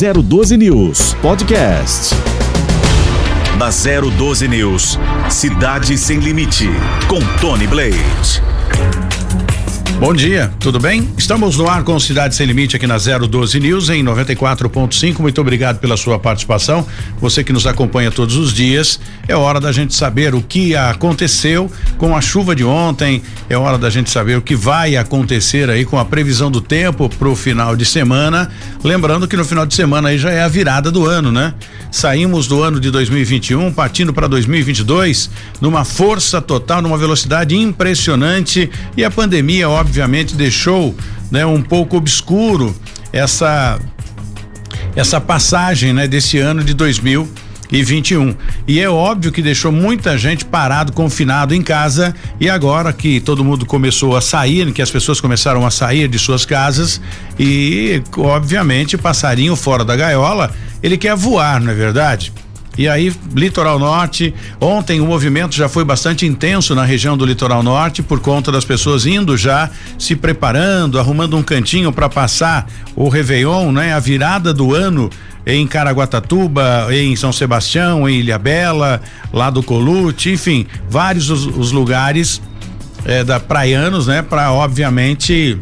012 News Podcast. Na 012 News, Cidade Sem Limite, com Tony Blade. Bom dia, tudo bem? Estamos no ar com Cidade Sem Limite aqui na 012 News em 94.5. Muito obrigado pela sua participação. Você que nos acompanha todos os dias. É hora da gente saber o que aconteceu com a chuva de ontem. É hora da gente saber o que vai acontecer aí com a previsão do tempo para o final de semana. Lembrando que no final de semana aí já é a virada do ano, né? Saímos do ano de 2021 partindo para 2022 numa força total, numa velocidade impressionante e a pandemia, óbvio obviamente deixou né, um pouco obscuro essa essa passagem né, desse ano de 2021. E é óbvio que deixou muita gente parado, confinado em casa. E agora que todo mundo começou a sair, que as pessoas começaram a sair de suas casas, e obviamente passarinho fora da gaiola, ele quer voar, não é verdade? E aí, litoral norte, ontem o movimento já foi bastante intenso na região do litoral norte por conta das pessoas indo já se preparando, arrumando um cantinho para passar o Réveillon, né? A virada do ano em Caraguatatuba, em São Sebastião, em Ilhabela, lá do Colute, enfim, vários os, os lugares eh, da praianos, né? Para obviamente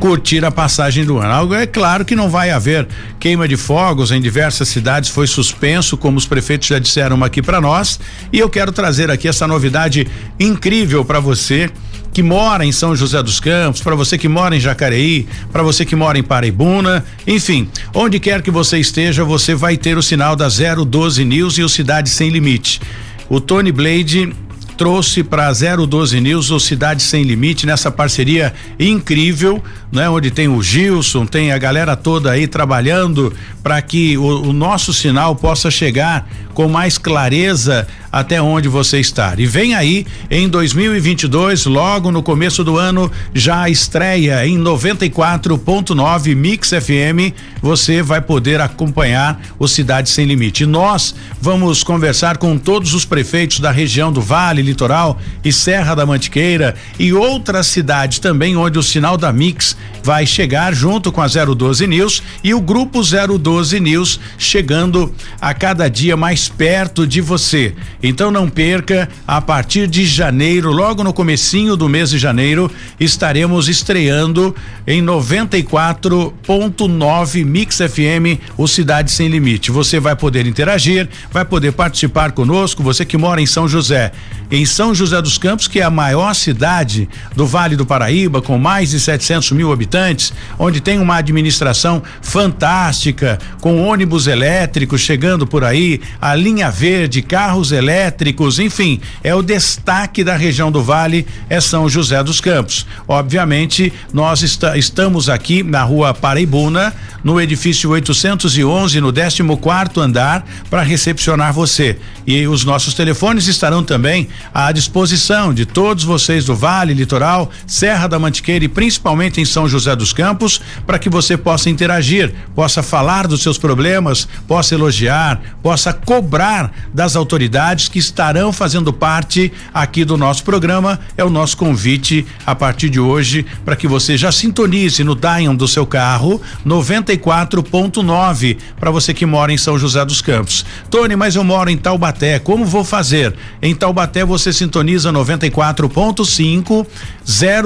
curtir a passagem do ano. Algo é claro que não vai haver queima de fogos em diversas cidades, foi suspenso, como os prefeitos já disseram aqui para nós, e eu quero trazer aqui essa novidade incrível para você que mora em São José dos Campos, para você que mora em Jacareí, para você que mora em Paraibuna, enfim, onde quer que você esteja, você vai ter o sinal da 012 News e o Cidade Sem Limite. O Tony Blade trouxe para 012 News o Cidade Sem Limite nessa parceria incrível, né? Onde tem o Gilson, tem a galera toda aí trabalhando para que o, o nosso sinal possa chegar com mais clareza até onde você está. E vem aí em 2022, logo no começo do ano, já estreia em 94.9 Mix FM. Você vai poder acompanhar o Cidade Sem Limite. nós vamos conversar com todos os prefeitos da região do Vale, Litoral e Serra da Mantiqueira e outras cidades também onde o sinal da Mix vai chegar junto com a 012 News e o grupo 012 News chegando a cada dia mais perto de você. Então não perca, a partir de janeiro, logo no comecinho do mês de janeiro, estaremos estreando em 94.9 Mix FM, o Cidade Sem Limite. Você vai poder interagir, vai poder participar conosco, você que mora em São José. Em São José dos Campos, que é a maior cidade do Vale do Paraíba, com mais de 700 mil habitantes, onde tem uma administração fantástica, com ônibus elétricos chegando por aí, a linha verde, carros elétricos enfim, é o destaque da região do Vale, é São José dos Campos. Obviamente, nós está, estamos aqui na rua Paraibuna, no edifício 811, no 14 quarto andar, para recepcionar você. E os nossos telefones estarão também à disposição de todos vocês do Vale, Litoral, Serra da Mantiqueira e principalmente em São José dos Campos, para que você possa interagir, possa falar dos seus problemas, possa elogiar, possa cobrar das autoridades que estarão fazendo parte aqui do nosso programa. É o nosso convite a partir de hoje para que você já sintonize no Dion do seu carro 94.9 para você que mora em São José dos Campos. Tony, mas eu moro em Taubaté. Como vou fazer? Em Taubaté você sintoniza 94.5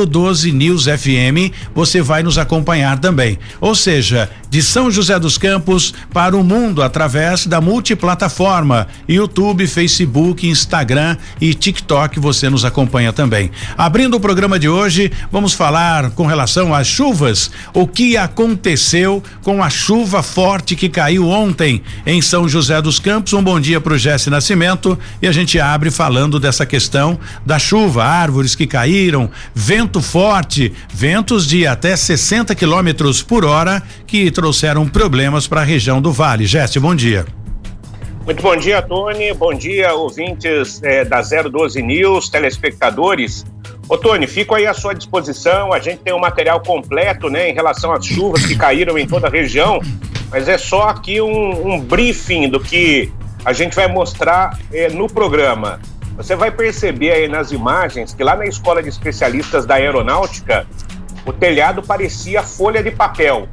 012 News FM. Você vai nos acompanhar também. Ou seja, de São José dos Campos para o mundo através da multiplataforma YouTube, Facebook Instagram e TikTok você nos acompanha também. Abrindo o programa de hoje, vamos falar com relação às chuvas, o que aconteceu com a chuva forte que caiu ontem em São José dos Campos. Um bom dia para o Jesse Nascimento e a gente abre falando dessa questão da chuva, árvores que caíram, vento forte, ventos de até 60 quilômetros por hora que trouxeram problemas para a região do Vale. Jesse, bom dia. Muito bom dia, Tony. Bom dia, ouvintes é, da 012 News, telespectadores. Ô, Tony, fico aí à sua disposição. A gente tem um material completo, né, em relação às chuvas que caíram em toda a região, mas é só aqui um, um briefing do que a gente vai mostrar é, no programa. Você vai perceber aí nas imagens que lá na Escola de Especialistas da Aeronáutica, o telhado parecia folha de papel.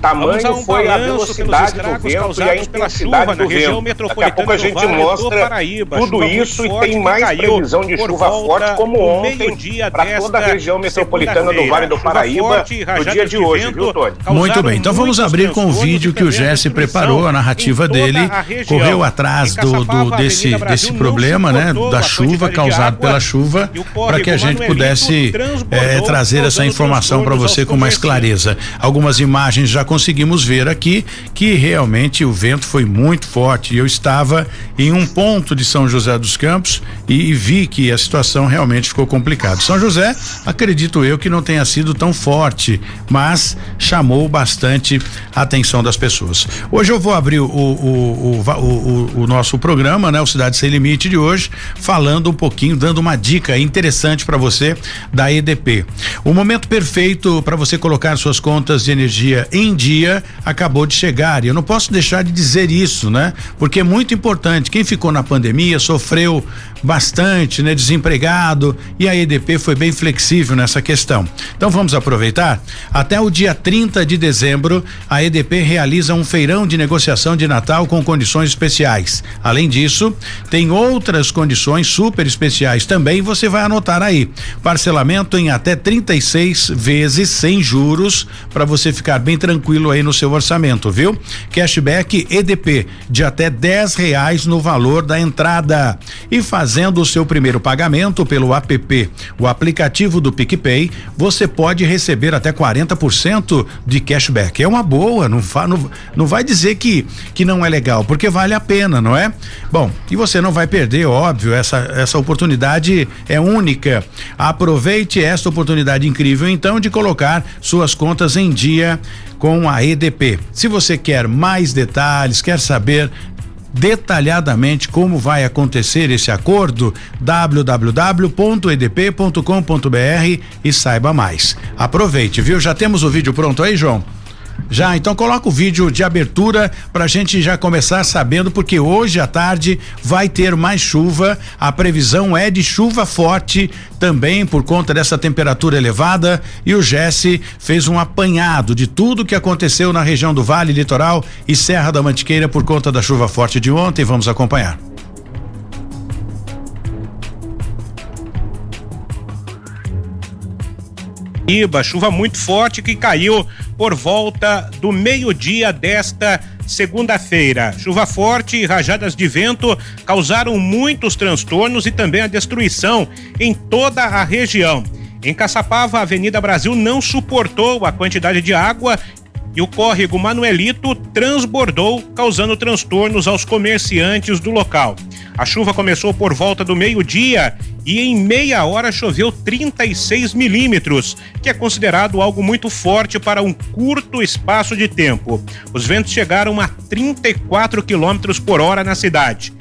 Tamanho um foi a velocidade do vento e a intensidade do vento. Daqui a pouco a gente mostra Paraíba, tudo isso e tem mais previsão de chuva forte como ontem para toda a região metropolitana do Vale do Paraíba no dia de hoje, viu, Tony? Muito bem, então vamos abrir com o vídeo que o Jesse preparou, a narrativa dele, correu atrás do, do desse, desse problema, né, da chuva causado pela chuva, para que a gente pudesse é, trazer essa informação para você com mais clareza. Algumas imagens já conseguimos ver aqui que realmente o vento foi muito forte. Eu estava em um ponto de São José dos Campos e, vi que a situação realmente ficou complicada. São José, acredito eu que não tenha sido tão forte, mas chamou bastante a atenção das pessoas. Hoje eu vou abrir o, o, o, o, o nosso programa, né? O Cidade Sem Limite de hoje, falando um pouquinho, dando uma dica interessante para você da EDP. O momento perfeito para você colocar suas contas de energia em dia acabou de chegar e eu não posso deixar de dizer isso, né? Porque é muito importante. Quem ficou na pandemia sofreu bastante, né? Desempregado e a EDP foi bem flexível nessa questão. Então vamos aproveitar. Até o dia 30 de dezembro, a EDP realiza um feirão de negociação de Natal com condições especiais. Além disso, tem outras condições super especiais também. Você vai anotar aí. Parcelamento em até 36 vezes sem juros para você ficar bem tranquilo aí no seu orçamento, viu? Cashback EDP de até 10 reais no valor da entrada e faz fazendo o seu primeiro pagamento pelo app, o aplicativo do PicPay, você pode receber até 40% de cashback. É uma boa, não, fa, não, não vai dizer que, que não é legal, porque vale a pena, não é? Bom, e você não vai perder, óbvio, essa, essa oportunidade é única. Aproveite esta oportunidade incrível, então, de colocar suas contas em dia com a EDP. Se você quer mais detalhes, quer saber detalhadamente como vai acontecer esse acordo www.edp.com.br e saiba mais. Aproveite, viu? Já temos o vídeo pronto aí, João? Já, então coloca o vídeo de abertura para a gente já começar sabendo, porque hoje à tarde vai ter mais chuva. A previsão é de chuva forte também por conta dessa temperatura elevada. E o Jesse fez um apanhado de tudo que aconteceu na região do Vale Litoral e Serra da Mantiqueira por conta da chuva forte de ontem. Vamos acompanhar. Iba, chuva muito forte que caiu por volta do meio-dia desta segunda-feira. Chuva forte e rajadas de vento causaram muitos transtornos e também a destruição em toda a região. Em Caçapava, a Avenida Brasil não suportou a quantidade de água e o córrego Manuelito transbordou, causando transtornos aos comerciantes do local. A chuva começou por volta do meio-dia e em meia hora choveu 36 milímetros, que é considerado algo muito forte para um curto espaço de tempo. Os ventos chegaram a 34 quilômetros por hora na cidade.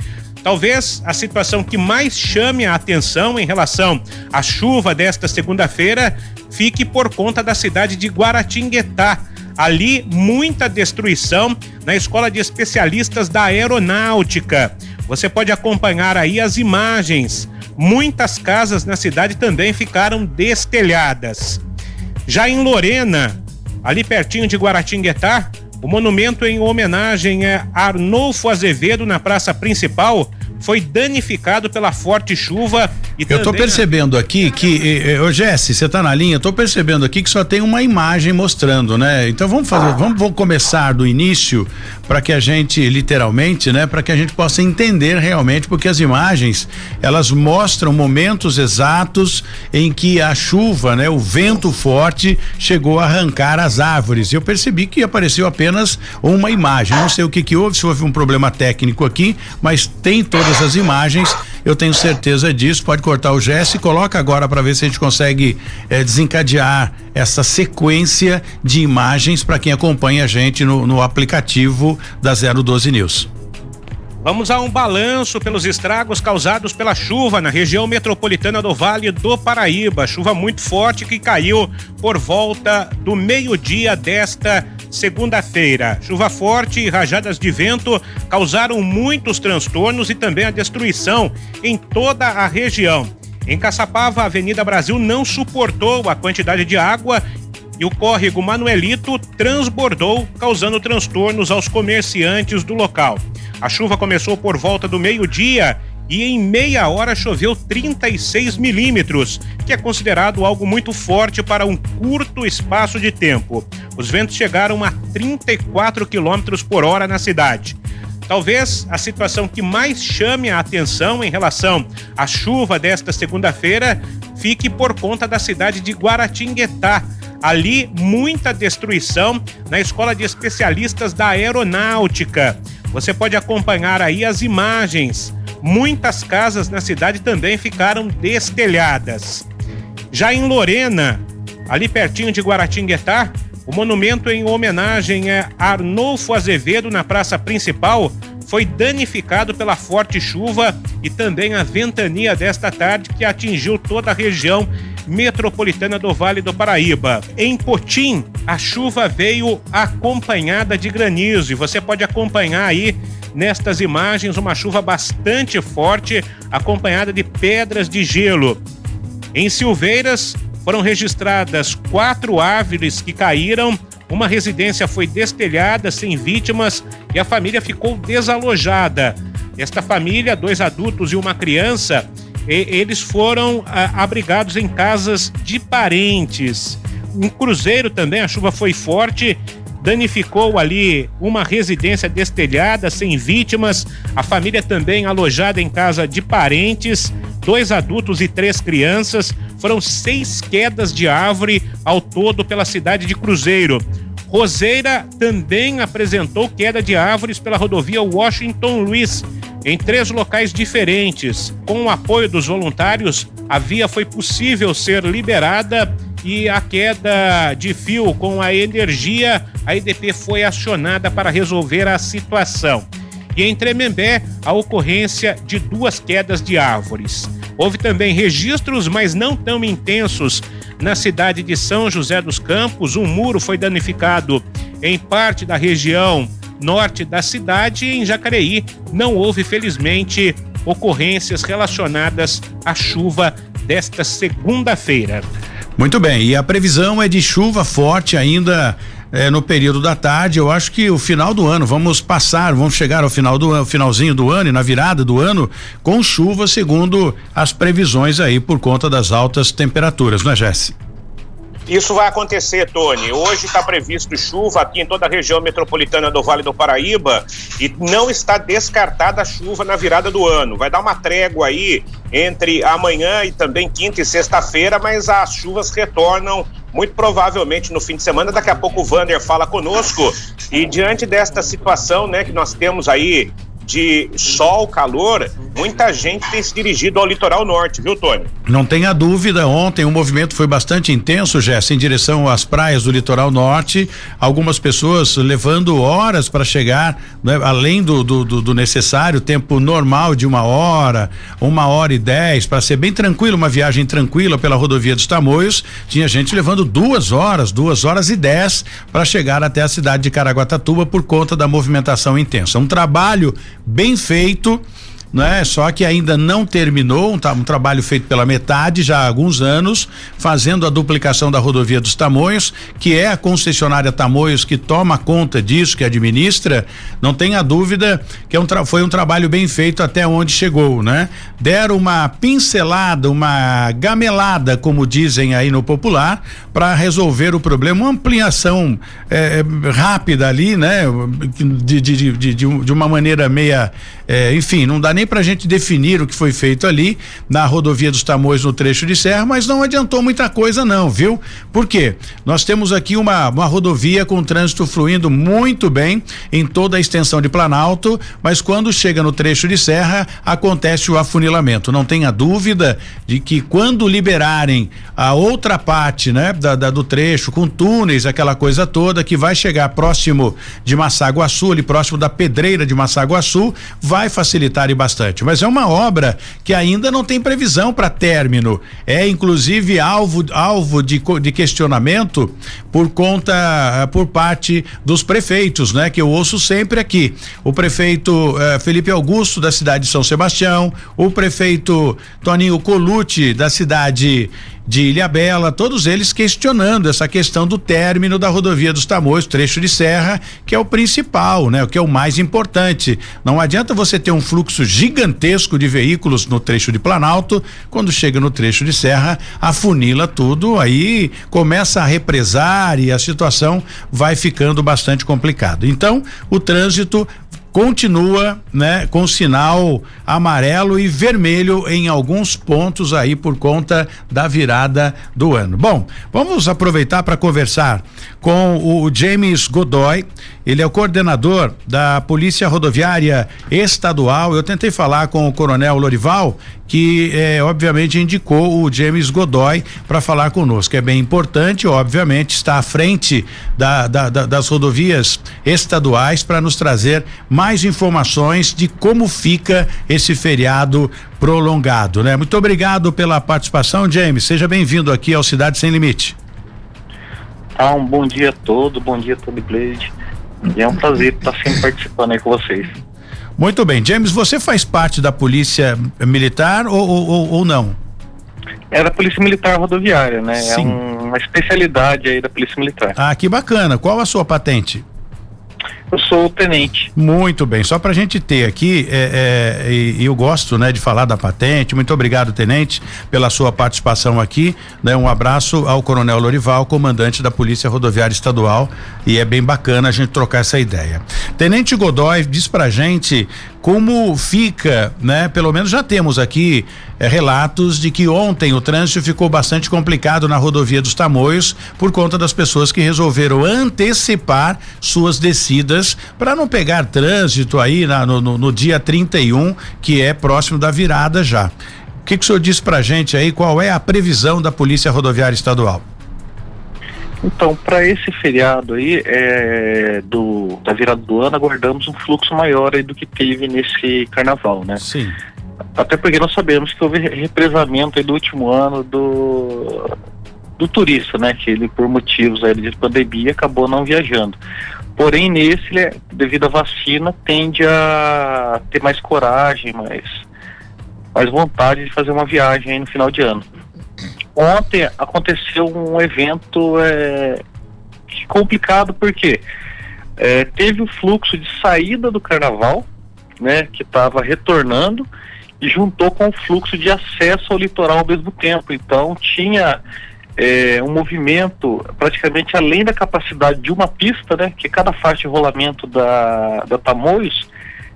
Talvez a situação que mais chame a atenção em relação à chuva desta segunda-feira fique por conta da cidade de Guaratinguetá. Ali, muita destruição na Escola de Especialistas da Aeronáutica. Você pode acompanhar aí as imagens. Muitas casas na cidade também ficaram destelhadas. Já em Lorena, ali pertinho de Guaratinguetá, o monumento em homenagem a Arnolfo Azevedo na praça principal foi danificado pela forte chuva e Eu tô percebendo aqui que, ô Jesse, você tá na linha, tô percebendo aqui que só tem uma imagem mostrando, né? Então vamos fazer, vamos, vamos começar do início para que a gente, literalmente, né, para que a gente possa entender realmente, porque as imagens, elas mostram momentos exatos em que a chuva, né, o vento forte chegou a arrancar as árvores. Eu percebi que apareceu apenas uma imagem. Não sei o que que houve, se houve um problema técnico aqui, mas tem todas as imagens. Eu tenho certeza disso. Pode cortar o gesto e coloca agora para ver se a gente consegue eh, desencadear essa sequência de imagens para quem acompanha a gente no, no aplicativo da 012 News. Vamos a um balanço pelos estragos causados pela chuva na região metropolitana do Vale do Paraíba. Chuva muito forte que caiu por volta do meio-dia desta segunda-feira. Chuva forte e rajadas de vento causaram muitos transtornos e também a destruição em toda a região. Em Caçapava, a Avenida Brasil não suportou a quantidade de água e o córrego Manuelito transbordou, causando transtornos aos comerciantes do local. A chuva começou por volta do meio-dia e em meia hora choveu 36 milímetros, que é considerado algo muito forte para um curto espaço de tempo. Os ventos chegaram a 34 quilômetros por hora na cidade. Talvez a situação que mais chame a atenção em relação à chuva desta segunda-feira fique por conta da cidade de Guaratinguetá. Ali, muita destruição na Escola de Especialistas da Aeronáutica. Você pode acompanhar aí as imagens. Muitas casas na cidade também ficaram destelhadas. Já em Lorena, ali pertinho de Guaratinguetá, o monumento em homenagem a Arnolfo Azevedo na praça principal foi danificado pela forte chuva e também a ventania desta tarde que atingiu toda a região metropolitana do Vale do Paraíba. Em Potim, a chuva veio acompanhada de granizo e você pode acompanhar aí nestas imagens uma chuva bastante forte acompanhada de pedras de gelo. Em Silveiras, foram registradas quatro árvores que caíram, uma residência foi destelhada sem vítimas e a família ficou desalojada. Esta família, dois adultos e uma criança, eles foram abrigados em casas de parentes. Em Cruzeiro também a chuva foi forte, danificou ali uma residência destelhada, sem vítimas. A família também alojada em casa de parentes, dois adultos e três crianças. Foram seis quedas de árvore ao todo pela cidade de Cruzeiro. Roseira também apresentou queda de árvores pela rodovia Washington Luiz, em três locais diferentes. Com o apoio dos voluntários, a via foi possível ser liberada e a queda de fio com a energia, a EDP foi acionada para resolver a situação. E em Tremembé, a ocorrência de duas quedas de árvores. Houve também registros, mas não tão intensos, na cidade de São José dos Campos. Um muro foi danificado em parte da região norte da cidade e em Jacareí não houve, felizmente, ocorrências relacionadas à chuva desta segunda-feira. Muito bem, e a previsão é de chuva forte ainda é, no período da tarde. Eu acho que o final do ano, vamos passar, vamos chegar ao final do finalzinho do ano e na virada do ano com chuva, segundo as previsões aí, por conta das altas temperaturas, não é, Jesse? Isso vai acontecer, Tony. Hoje está previsto chuva aqui em toda a região metropolitana do Vale do Paraíba e não está descartada a chuva na virada do ano. Vai dar uma trégua aí entre amanhã e também quinta e sexta-feira, mas as chuvas retornam muito provavelmente no fim de semana. Daqui a pouco o Vander fala conosco. E diante desta situação, né, que nós temos aí de sol, calor, muita gente tem se dirigido ao litoral norte, viu, Tony? Não tenha dúvida, ontem o movimento foi bastante intenso, Jess, em direção às praias do litoral norte. Algumas pessoas levando horas para chegar, né, além do, do, do, necessário, tempo normal de uma hora, uma hora e dez, para ser bem tranquilo, uma viagem tranquila pela rodovia dos Tamoios. Tinha gente levando duas horas, duas horas e dez para chegar até a cidade de Caraguatatuba por conta da movimentação intensa. Um trabalho bem feito né? Só que ainda não terminou, um, um, trabalho feito pela metade já há alguns anos, fazendo a duplicação da rodovia dos Tamoios, que é a concessionária Tamoios que toma conta disso, que administra, não tenha dúvida que é um foi um trabalho bem feito até onde chegou, né? Deram uma pincelada, uma gamelada, como dizem aí no popular, para resolver o problema, uma ampliação é, rápida ali, né? De, de, de, de, de uma maneira meia, é, enfim, não dá nem para a gente definir o que foi feito ali na rodovia dos Tamoios no trecho de serra, mas não adiantou muita coisa não, viu? Por quê? Nós temos aqui uma, uma rodovia com trânsito fluindo muito bem em toda a extensão de Planalto, mas quando chega no trecho de serra acontece o afunilamento. Não tenha dúvida de que quando liberarem a outra parte, né, da, da, do trecho com túneis, aquela coisa toda que vai chegar próximo de Massaguaçu, ali próximo da pedreira de Massaguaçu, vai facilitar e bastante, mas é uma obra que ainda não tem previsão para término. É inclusive alvo alvo de, de questionamento por conta eh, por parte dos prefeitos, né? Que eu ouço sempre aqui. O prefeito eh, Felipe Augusto da cidade de São Sebastião, o prefeito Toninho Colucci da cidade de Ilha Bela, todos eles questionando essa questão do término da rodovia dos Tamoios, trecho de serra, que é o principal, né? O que é o mais importante. Não adianta você ter um fluxo gigantesco de veículos no trecho de Planalto, quando chega no trecho de serra, afunila tudo, aí começa a represar e a situação vai ficando bastante complicado. Então, o trânsito continua, né, com sinal amarelo e vermelho em alguns pontos aí por conta da virada do ano. Bom, vamos aproveitar para conversar com o James Godoy. Ele é o coordenador da Polícia Rodoviária Estadual. Eu tentei falar com o Coronel Lorival, que eh, obviamente indicou o James Godoy para falar conosco. É bem importante, obviamente, está à frente da, da, da, das rodovias estaduais para nos trazer mais informações de como fica esse feriado prolongado, né? Muito obrigado pela participação, James. Seja bem-vindo aqui ao Cidade Sem Limite. Tá, um bom dia a todos, bom dia a todo Blade. E é um prazer estar sempre participando aí com vocês. Muito bem. James, você faz parte da Polícia Militar ou, ou, ou não? É da Polícia Militar Rodoviária, né? É Sim. É um, uma especialidade aí da Polícia Militar. Ah, que bacana. Qual a sua patente? Eu sou o tenente. Muito bem, só para a gente ter aqui, é, é, e, eu gosto, né, de falar da patente. Muito obrigado, tenente, pela sua participação aqui. Né, um abraço ao Coronel Lorival, comandante da Polícia Rodoviária Estadual, e é bem bacana a gente trocar essa ideia. Tenente Godoy diz pra gente como fica, né? Pelo menos já temos aqui é, relatos de que ontem o trânsito ficou bastante complicado na rodovia dos Tamoios por conta das pessoas que resolveram antecipar suas descidas para não pegar trânsito aí na, no, no, no, dia 31, que é próximo da virada já. O que, que o senhor disse pra gente aí? Qual é a previsão da Polícia Rodoviária Estadual? Então, para esse feriado aí, é, do, da virada do ano, aguardamos um fluxo maior aí do que teve nesse carnaval, né? Sim. Até porque nós sabemos que houve represamento aí do último ano do, do turista, né? Que ele, por motivos aí de pandemia, acabou não viajando. Porém, nesse, ele, devido à vacina, tende a ter mais coragem, mais, mais vontade de fazer uma viagem aí no final de ano. Ontem aconteceu um evento é, complicado porque é, teve o fluxo de saída do carnaval, né, que estava retornando e juntou com o fluxo de acesso ao litoral ao mesmo tempo. Então tinha é, um movimento praticamente além da capacidade de uma pista, né, que cada faixa de rolamento da, da Tamoios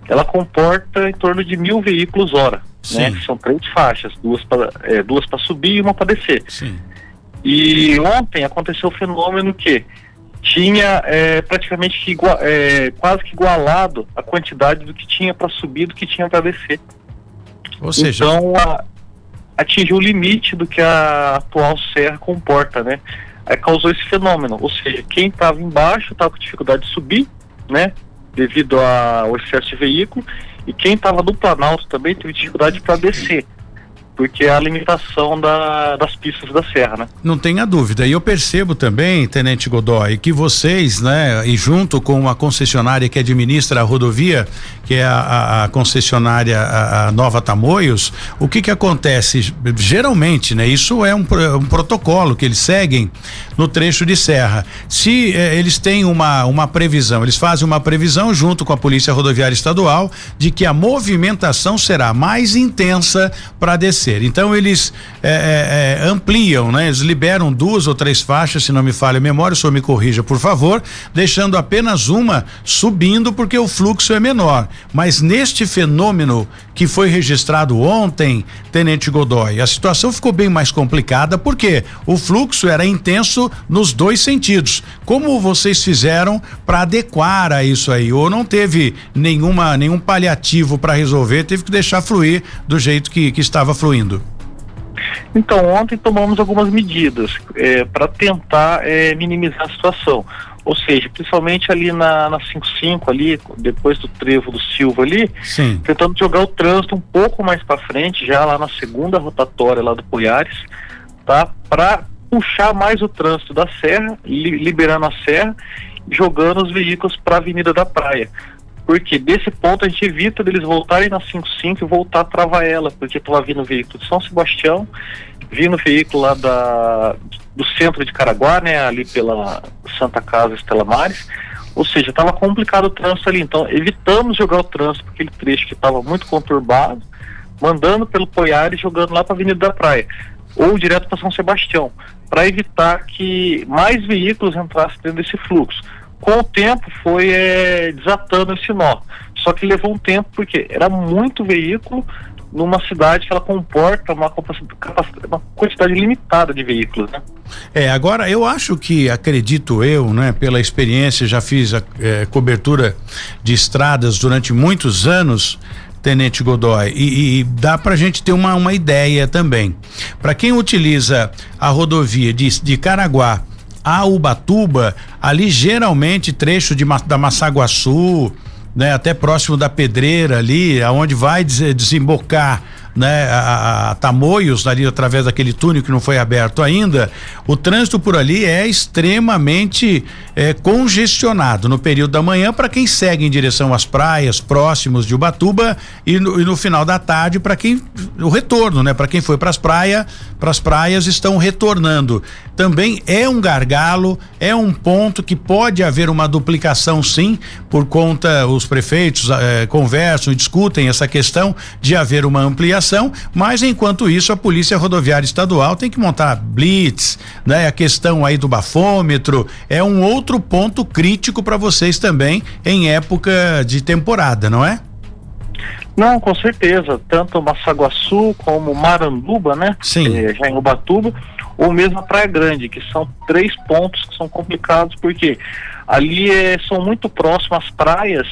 ela comporta em torno de mil veículos hora né? São três faixas, duas para é, duas para subir e uma para descer. Sim. E ontem aconteceu o fenômeno que tinha é, praticamente igual, é, quase que igualado a quantidade do que tinha para subir do que tinha para descer. Ou seja, então a, atingiu o limite do que a atual serra comporta, né? Aí causou esse fenômeno, ou seja, quem estava embaixo estava com dificuldade de subir, né? Devido ao excesso de veículo e quem estava no Planalto também teve dificuldade para descer porque é a limitação da, das pistas da serra, né? Não tenha dúvida. E eu percebo também, Tenente Godoy, que vocês, né, e junto com a concessionária que administra a rodovia, que é a, a concessionária a, a, Nova Tamoios, o que que acontece? Geralmente, né, isso é um, um protocolo que eles seguem no trecho de serra. Se eh, eles têm uma, uma previsão, eles fazem uma previsão junto com a Polícia Rodoviária Estadual de que a movimentação será mais intensa para descer então eles é, é, é, ampliam, né? Eles liberam duas ou três faixas, se não me falha a memória, o senhor me corrija, por favor, deixando apenas uma subindo porque o fluxo é menor. Mas neste fenômeno que foi registrado ontem, Tenente Godoy, a situação ficou bem mais complicada porque o fluxo era intenso nos dois sentidos. Como vocês fizeram para adequar a isso aí? Ou não teve nenhuma nenhum paliativo para resolver, teve que deixar fluir do jeito que, que estava fluindo? Então, ontem tomamos algumas medidas é, para tentar é, minimizar a situação. Ou seja, principalmente ali na, na 55 ali, depois do trevo do Silva ali, Sim. tentando jogar o trânsito um pouco mais para frente, já lá na segunda rotatória lá do Poiares, tá? Para puxar mais o trânsito da serra, li, liberando a serra, jogando os veículos para a Avenida da Praia. Porque desse ponto a gente evita deles voltarem na 55 e voltar para Vaela, porque estava vindo veículo de São Sebastião vindo veículo lá da, do centro de Caraguá, né, ali pela Santa Casa Estela Mares, ou seja, estava complicado o trânsito ali, então evitamos jogar o trânsito aquele trecho que estava muito conturbado, mandando pelo Poiares e jogando lá para a Avenida da Praia, ou direto para São Sebastião, para evitar que mais veículos entrassem dentro desse fluxo. Com o tempo foi é, desatando esse nó, só que levou um tempo porque era muito veículo numa cidade que ela comporta uma, uma quantidade limitada de veículos, né? É, agora eu acho que, acredito eu, né, pela experiência, já fiz a é, cobertura de estradas durante muitos anos, Tenente Godoy, e, e dá para a gente ter uma, uma ideia também. Para quem utiliza a rodovia de, de Caraguá a Ubatuba, ali geralmente trecho de, da Massaguaçu, né, até próximo da pedreira ali, aonde vai desembocar né, a, a, Tamoios, ali através daquele túnel que não foi aberto ainda, o trânsito por ali é extremamente é, congestionado no período da manhã para quem segue em direção às praias próximos de Ubatuba e no, e no final da tarde para quem o retorno, né, para quem foi para as praias, para as praias estão retornando. Também é um gargalo, é um ponto que pode haver uma duplicação sim, por conta os prefeitos eh, conversam e discutem essa questão de haver uma ampliação mas enquanto isso a Polícia Rodoviária Estadual tem que montar blitz, né? A questão aí do bafômetro é um outro ponto crítico para vocês também em época de temporada, não é? Não, com certeza. Tanto Massaguaçu como Maranduba, né? Sim. É, já em Ubatuba, ou mesmo a Praia Grande, que são três pontos que são complicados, porque ali é, são muito próximas praias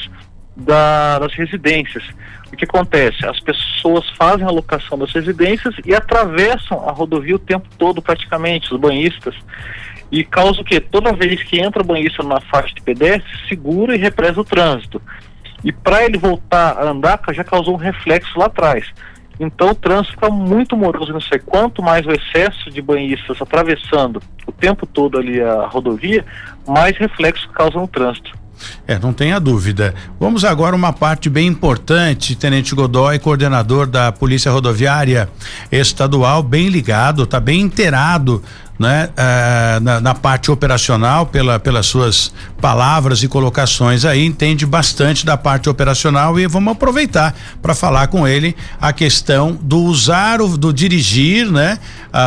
da, das residências. O que acontece? As pessoas fazem a locação das residências e atravessam a rodovia o tempo todo, praticamente, os banhistas. E causa o quê? Toda vez que entra o banhista na faixa de pedestre, segura e represa o trânsito. E para ele voltar a andar, já causou um reflexo lá atrás. Então o trânsito fica muito moroso não sei quanto mais o excesso de banhistas atravessando o tempo todo ali a rodovia, mais reflexo causa no trânsito. É, não tenha dúvida. Vamos agora uma parte bem importante, Tenente Godoy, coordenador da Polícia Rodoviária Estadual, bem ligado, tá bem inteirado né, uh, na, na, parte operacional, pela, pelas suas palavras e colocações aí, entende bastante da parte operacional e vamos aproveitar para falar com ele a questão do usar, o, do dirigir, né,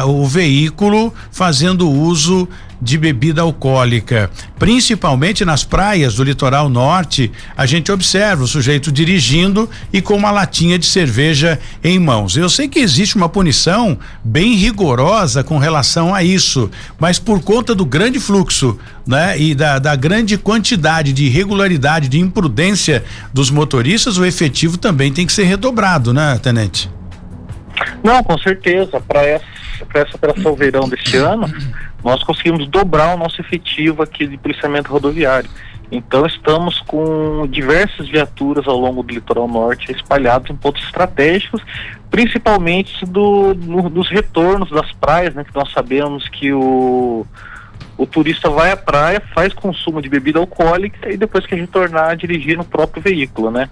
o veículo fazendo uso de bebida alcoólica. Principalmente nas praias do litoral norte, a gente observa o sujeito dirigindo e com uma latinha de cerveja em mãos. Eu sei que existe uma punição bem rigorosa com relação a isso, mas por conta do grande fluxo, né, e da, da grande quantidade de irregularidade, de imprudência dos motoristas, o efetivo também tem que ser redobrado, né, tenente? Não, com certeza. Para essa, essa operação verão deste ano, nós conseguimos dobrar o nosso efetivo aqui de policiamento rodoviário. Então estamos com diversas viaturas ao longo do litoral norte espalhadas em pontos estratégicos, principalmente do, no, nos retornos das praias, né, que nós sabemos que o, o turista vai à praia, faz consumo de bebida alcoólica e depois que retornar dirigir no próprio veículo, né?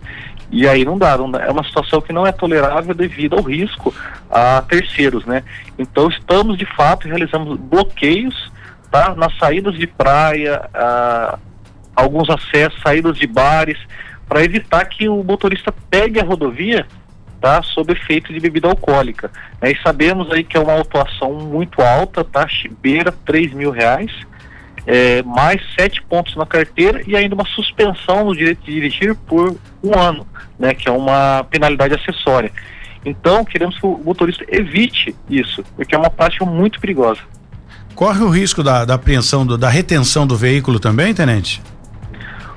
E aí não dá, não dá, é uma situação que não é tolerável devido ao risco a terceiros, né? Então estamos de fato realizando bloqueios, tá? Nas saídas de praia, a, alguns acessos, saídas de bares, para evitar que o motorista pegue a rodovia, tá? Sob efeito de bebida alcoólica. Né? E sabemos aí que é uma autuação muito alta, tá? Beira 3 mil reais é, mais sete pontos na carteira e ainda uma suspensão no direito de dirigir por um ano, né, que é uma penalidade acessória. Então, queremos que o motorista evite isso, porque é uma prática muito perigosa. Corre o risco da, da apreensão, do, da retenção do veículo também, tenente?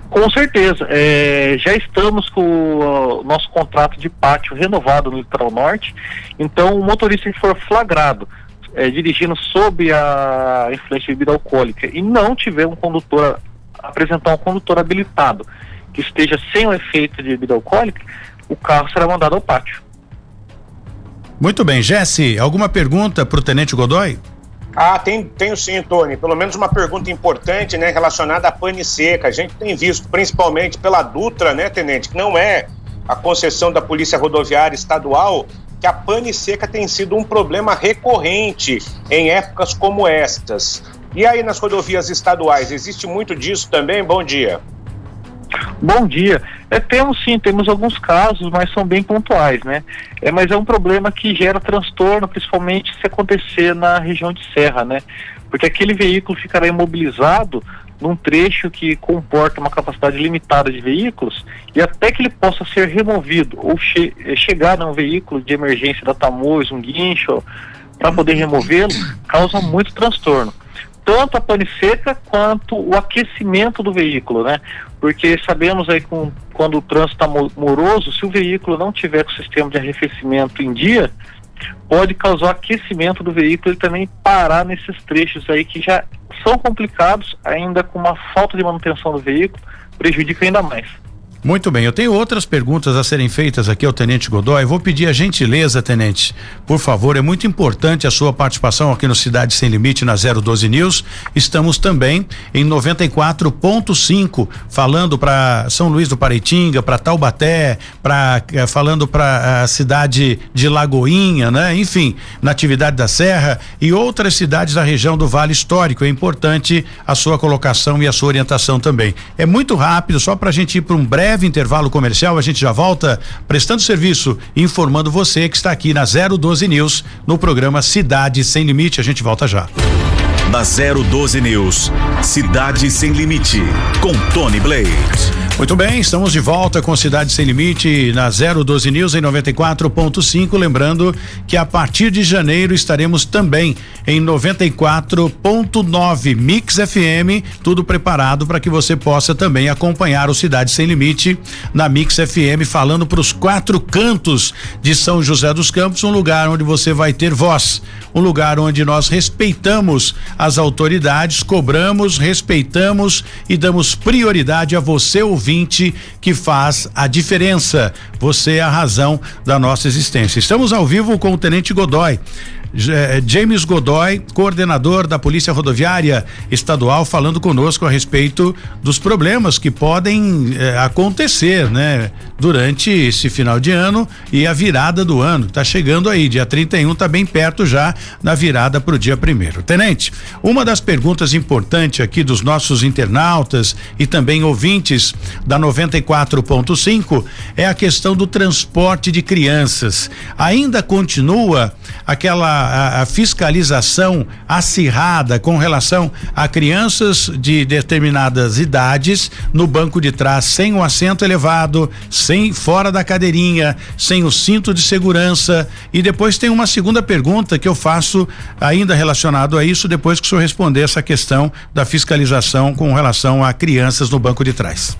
Com certeza. É, já estamos com o nosso contrato de pátio renovado no Litoral Norte. Então, o motorista que for flagrado é, dirigindo sob a influência de bebida alcoólica e não tiver um condutor, apresentar um condutor habilitado que esteja sem o efeito de bebida alcoólica, o carro será mandado ao pátio. Muito bem, Jesse, alguma pergunta para o Tenente Godoy? Ah, tem, tenho sim, Tony. Pelo menos uma pergunta importante, né, relacionada à pane seca. A gente tem visto, principalmente pela Dutra, né, Tenente, que não é a concessão da Polícia Rodoviária Estadual, que a pane seca tem sido um problema recorrente em épocas como estas. E aí nas rodovias estaduais, existe muito disso também? Bom dia. Bom dia. É, temos sim, temos alguns casos, mas são bem pontuais, né? É, mas é um problema que gera transtorno, principalmente se acontecer na região de serra, né? Porque aquele veículo ficará imobilizado num trecho que comporta uma capacidade limitada de veículos e até que ele possa ser removido ou che chegar a um veículo de emergência da Tamoios, um guincho, para poder removê-lo, causa muito transtorno tanto a pane seca quanto o aquecimento do veículo, né? Porque sabemos aí com, quando o trânsito está moroso, se o veículo não tiver com o sistema de arrefecimento em dia, pode causar aquecimento do veículo e também parar nesses trechos aí que já são complicados, ainda com uma falta de manutenção do veículo, prejudica ainda mais. Muito bem, eu tenho outras perguntas a serem feitas aqui ao Tenente Godoy. Vou pedir a gentileza, Tenente, por favor, é muito importante a sua participação aqui no Cidade Sem Limite na 012 News. Estamos também em 94.5, falando para São Luís do Paraitinga, para Taubaté, para eh, falando para a cidade de Lagoinha, né? Enfim, na atividade da Serra e outras cidades da região do Vale Histórico. É importante a sua colocação e a sua orientação também. É muito rápido, só para a gente ir para um breve breve intervalo comercial, a gente já volta prestando serviço, informando você que está aqui na 012 News, no programa Cidade Sem Limite. A gente volta já. Na 012 News, Cidade Sem Limite, com Tony Blade. Muito bem, estamos de volta com Cidade Sem Limite na 012 News em 94.5. Lembrando que a partir de janeiro estaremos também em 94.9 Mix FM, tudo preparado para que você possa também acompanhar o Cidade Sem Limite na Mix FM, falando para os quatro cantos de São José dos Campos, um lugar onde você vai ter voz, um lugar onde nós respeitamos as autoridades, cobramos, respeitamos e damos prioridade a você, ouvir ouvinte que faz a diferença. Você é a razão da nossa existência. Estamos ao vivo com o Tenente Godoy. Eh, James Godoy, coordenador da Polícia Rodoviária Estadual, falando conosco a respeito dos problemas que podem eh, acontecer, né? Durante esse final de ano e a virada do ano. Tá chegando aí, dia 31, tá bem perto já na virada para o dia primeiro. Tenente, uma das perguntas importantes aqui dos nossos internautas e também ouvintes da 94.5 é a questão do transporte de crianças. Ainda continua aquela a, a, fiscalização acirrada com relação a crianças de determinadas idades no banco de trás sem o assento elevado, sem fora da cadeirinha, sem o cinto de segurança. E depois tem uma segunda pergunta que eu faço ainda relacionado a isso depois que o senhor responder essa questão da fiscalização com relação a crianças no banco de trás.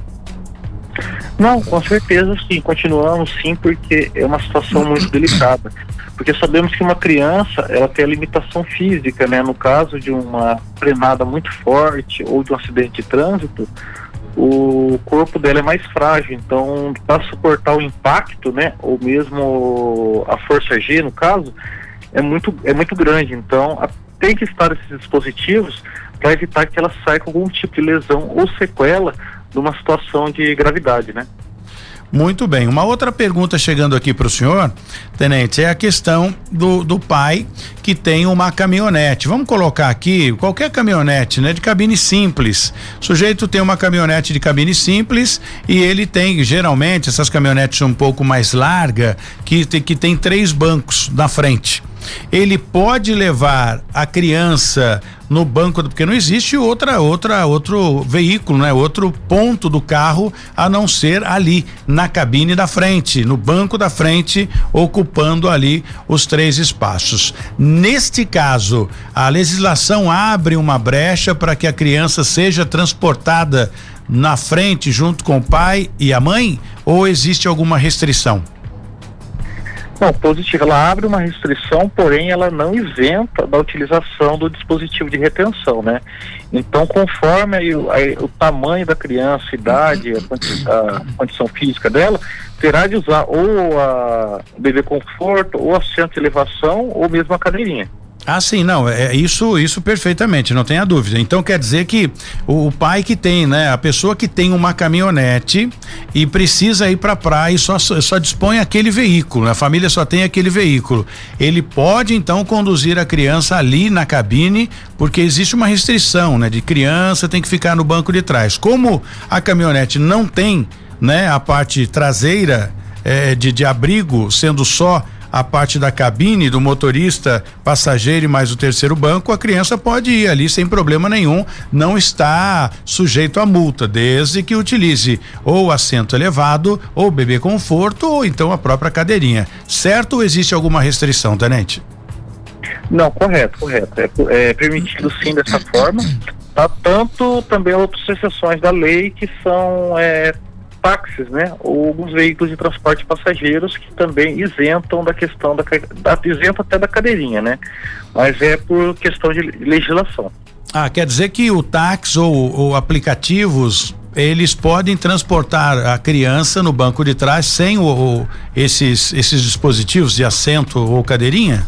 Não, com certeza sim, continuamos sim, porque é uma situação muito delicada porque sabemos que uma criança ela tem a limitação física, né? No caso de uma frenada muito forte ou de um acidente de trânsito, o corpo dela é mais frágil, então para suportar o impacto, né? Ou mesmo a força G, no caso, é muito é muito grande. Então a, tem que estar esses dispositivos para evitar que ela saia com algum tipo de lesão ou sequela numa situação de gravidade, né? Muito bem. Uma outra pergunta chegando aqui para o senhor, tenente, é a questão do, do pai que tem uma caminhonete. Vamos colocar aqui qualquer caminhonete, né, de cabine simples. O sujeito tem uma caminhonete de cabine simples e ele tem geralmente essas caminhonetes um pouco mais larga que, que tem três bancos na frente ele pode levar a criança no banco, porque não existe outra, outra, outro veículo, né? Outro ponto do carro a não ser ali na cabine da frente, no banco da frente, ocupando ali os três espaços. Neste caso, a legislação abre uma brecha para que a criança seja transportada na frente junto com o pai e a mãe ou existe alguma restrição? Não, positiva. Ela abre uma restrição, porém ela não isenta da utilização do dispositivo de retenção, né? Então, conforme aí, aí, o tamanho da criança, a idade, a, condi a, condição física dela, terá de usar ou a bebê conforto, ou assento de elevação, ou mesmo a cadeirinha. Ah, sim, não, é, é isso, isso perfeitamente, não tenha dúvida. Então quer dizer que o, o, pai que tem, né, a pessoa que tem uma caminhonete e precisa ir para praia e só, só dispõe aquele veículo, né, a família só tem aquele veículo, ele pode então conduzir a criança ali na cabine, porque existe uma restrição, né, de criança tem que ficar no banco de trás. Como a caminhonete não tem, né, a parte traseira é, de, de abrigo, sendo só a parte da cabine do motorista, passageiro e mais o terceiro banco, a criança pode ir ali sem problema nenhum, não está sujeito a multa, desde que utilize ou assento elevado, ou bebê conforto, ou então a própria cadeirinha. Certo ou existe alguma restrição, tenente? Não, correto, correto. É, é permitido sim dessa forma. Tá, tanto também outras exceções da lei que são é, táxis, né, ou alguns veículos de transporte de passageiros que também isentam da questão da, da isenta até da cadeirinha, né, mas é por questão de legislação. Ah, quer dizer que o táxi ou, ou aplicativos eles podem transportar a criança no banco de trás sem o, o, esses esses dispositivos de assento ou cadeirinha?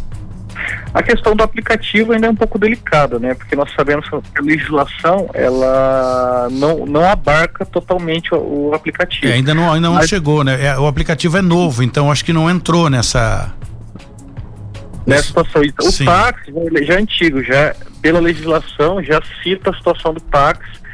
A questão do aplicativo ainda é um pouco delicada, né? Porque nós sabemos que a legislação ela não, não abarca totalmente o, o aplicativo. É, ainda não, ainda não Mas, chegou, né? É, o aplicativo é novo, então acho que não entrou nessa nessa situação. O Sim. táxi já é antigo, já pela legislação já cita a situação do táxi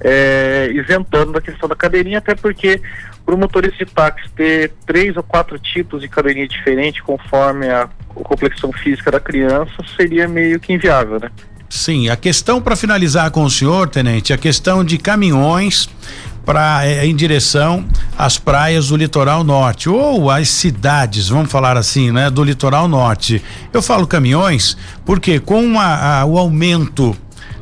é, isentando da questão da cadeirinha, até porque para o motorista de táxi ter três ou quatro tipos de cadeirinha diferente conforme a complexão física da criança seria meio que inviável, né? Sim, a questão para finalizar com o senhor, tenente, a questão de caminhões para é, em direção às praias do litoral norte ou às cidades, vamos falar assim, né, do litoral norte. Eu falo caminhões porque com a, a, o aumento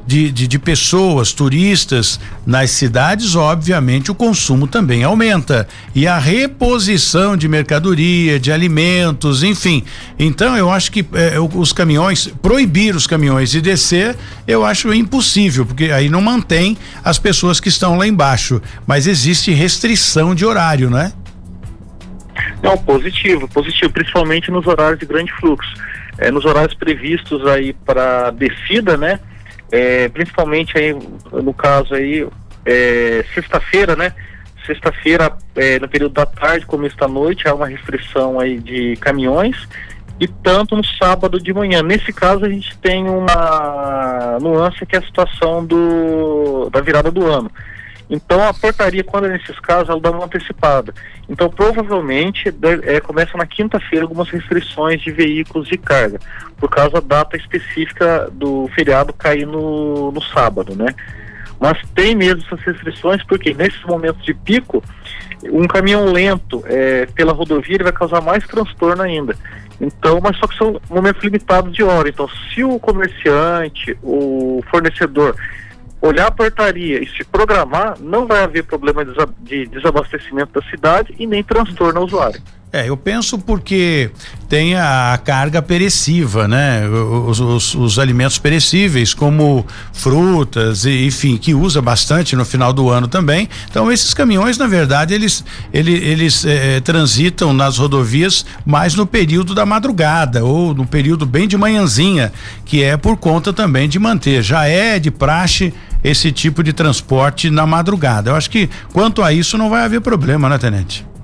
de, de, de, pessoas, turistas nas cidades, obviamente o consumo também aumenta. E a reposição de mercadoria, de alimentos, enfim. Então eu acho que eh, os caminhões, proibir os caminhões de descer, eu acho impossível, porque aí não mantém as pessoas que estão lá embaixo. Mas existe restrição de horário, né? Não, positivo, positivo, principalmente nos horários de grande fluxo. É, nos horários previstos aí para descida, né? É, principalmente aí, no caso aí, é, sexta-feira, né? Sexta-feira, é, no período da tarde, começo da noite, há uma restrição aí de caminhões e tanto no sábado de manhã. Nesse caso, a gente tem uma nuance que é a situação do, da virada do ano. Então a portaria, quando é nesses casos, ela dá uma antecipada. Então provavelmente é, começa na quinta-feira algumas restrições de veículos de carga, por causa da data específica do feriado cair no, no sábado, né? Mas tem mesmo essas restrições porque nesses momentos de pico, um caminhão lento é, pela rodovia vai causar mais transtorno ainda. Então, mas só que são momentos limitados de hora. Então, se o comerciante, o fornecedor olhar a portaria e se programar, não vai haver problema de desabastecimento da cidade e nem transtorno ao usuário. É, eu penso porque tem a carga perecível, né? Os, os, os, alimentos perecíveis, como frutas, e, enfim, que usa bastante no final do ano também. Então, esses caminhões, na verdade, eles, eles, eles é, transitam nas rodovias mais no período da madrugada ou no período bem de manhãzinha, que é por conta também de manter. Já é de praxe esse tipo de transporte na madrugada. Eu acho que quanto a isso não vai haver problema, né, Tenente?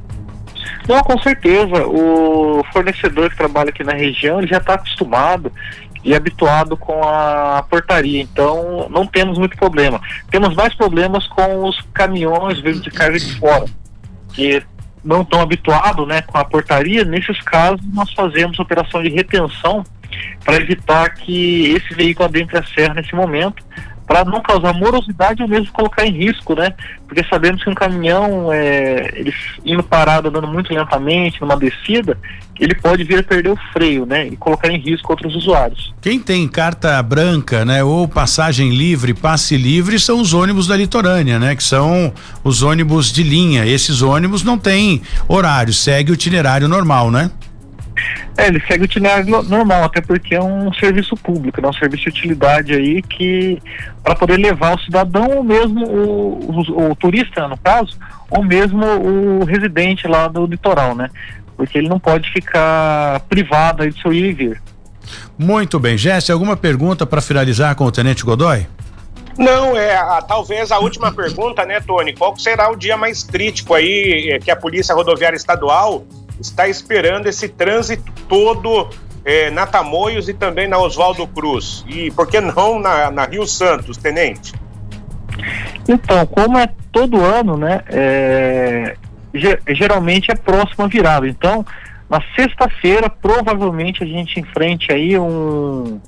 Não, com certeza. O fornecedor que trabalha aqui na região ele já está acostumado e habituado com a portaria, então não temos muito problema. Temos mais problemas com os caminhões veículos de carga de fora, que não estão habituados né, com a portaria. Nesses casos, nós fazemos operação de retenção para evitar que esse veículo adentre a serra nesse momento para não causar morosidade ou mesmo colocar em risco, né? Porque sabemos que um caminhão, é, ele indo parado, andando muito lentamente, numa descida, ele pode vir a perder o freio, né? E colocar em risco outros usuários. Quem tem carta branca, né? Ou passagem livre, passe livre, são os ônibus da litorânea, né? Que são os ônibus de linha. Esses ônibus não têm horário, segue o itinerário normal, né? É, ele segue o itinerário normal, até porque é um serviço público, né? um serviço de utilidade aí que para poder levar o cidadão ou mesmo o, o, o, turista, no caso, ou mesmo o residente lá do litoral, né? Porque ele não pode ficar privado aí de seu ir e vir. Muito bem. Jesse, alguma pergunta para finalizar com o Tenente Godoy? Não, é a, talvez a última pergunta, né, Tony? Qual será o dia mais crítico aí é, que a Polícia Rodoviária Estadual está esperando esse trânsito todo é, na Tamoios e também na Oswaldo Cruz? E por que não na, na Rio Santos, Tenente? Então, como é todo ano, né? É, geralmente é próxima virada. Então, na sexta-feira, provavelmente a gente enfrente aí um,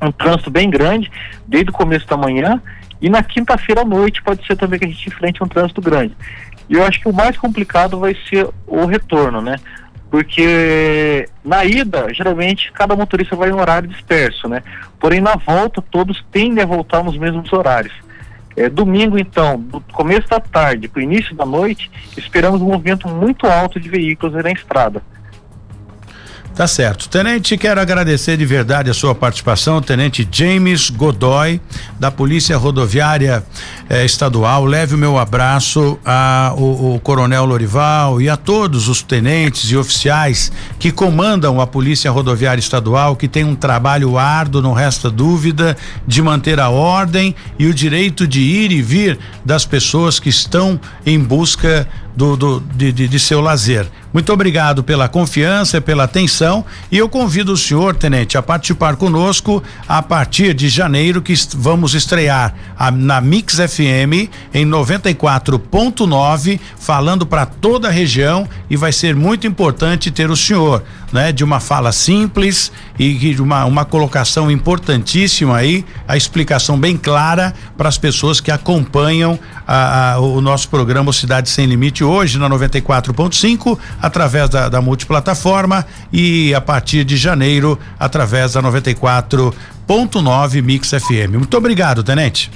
um trânsito bem grande, desde o começo da manhã, e na quinta-feira à noite pode ser também que a gente enfrente um trânsito grande. E eu acho que o mais complicado vai ser o retorno, né? Porque na ida, geralmente, cada motorista vai em horário disperso, né? Porém, na volta, todos tendem a voltar nos mesmos horários. É, domingo, então, do começo da tarde para o início da noite, esperamos um movimento muito alto de veículos na estrada. Tá certo. Tenente, quero agradecer de verdade a sua participação, Tenente James Godoy, da Polícia Rodoviária eh, Estadual. Leve o meu abraço ao Coronel Lorival e a todos os tenentes e oficiais que comandam a Polícia Rodoviária Estadual, que tem um trabalho árduo, não resta dúvida, de manter a ordem e o direito de ir e vir das pessoas que estão em busca do, do de, de, de seu lazer. Muito obrigado pela confiança, pela atenção e eu convido o senhor, tenente, a participar conosco a partir de janeiro que vamos estrear a, na Mix FM em 94.9, falando para toda a região e vai ser muito importante ter o senhor, né, de uma fala simples e de uma uma colocação importantíssima aí, a explicação bem clara para as pessoas que acompanham a, a, o nosso programa Cidade Sem Limite hoje na 94.5 através da, da multiplataforma e a partir de janeiro através da 94.9 Mix FM. Muito obrigado, Tenente.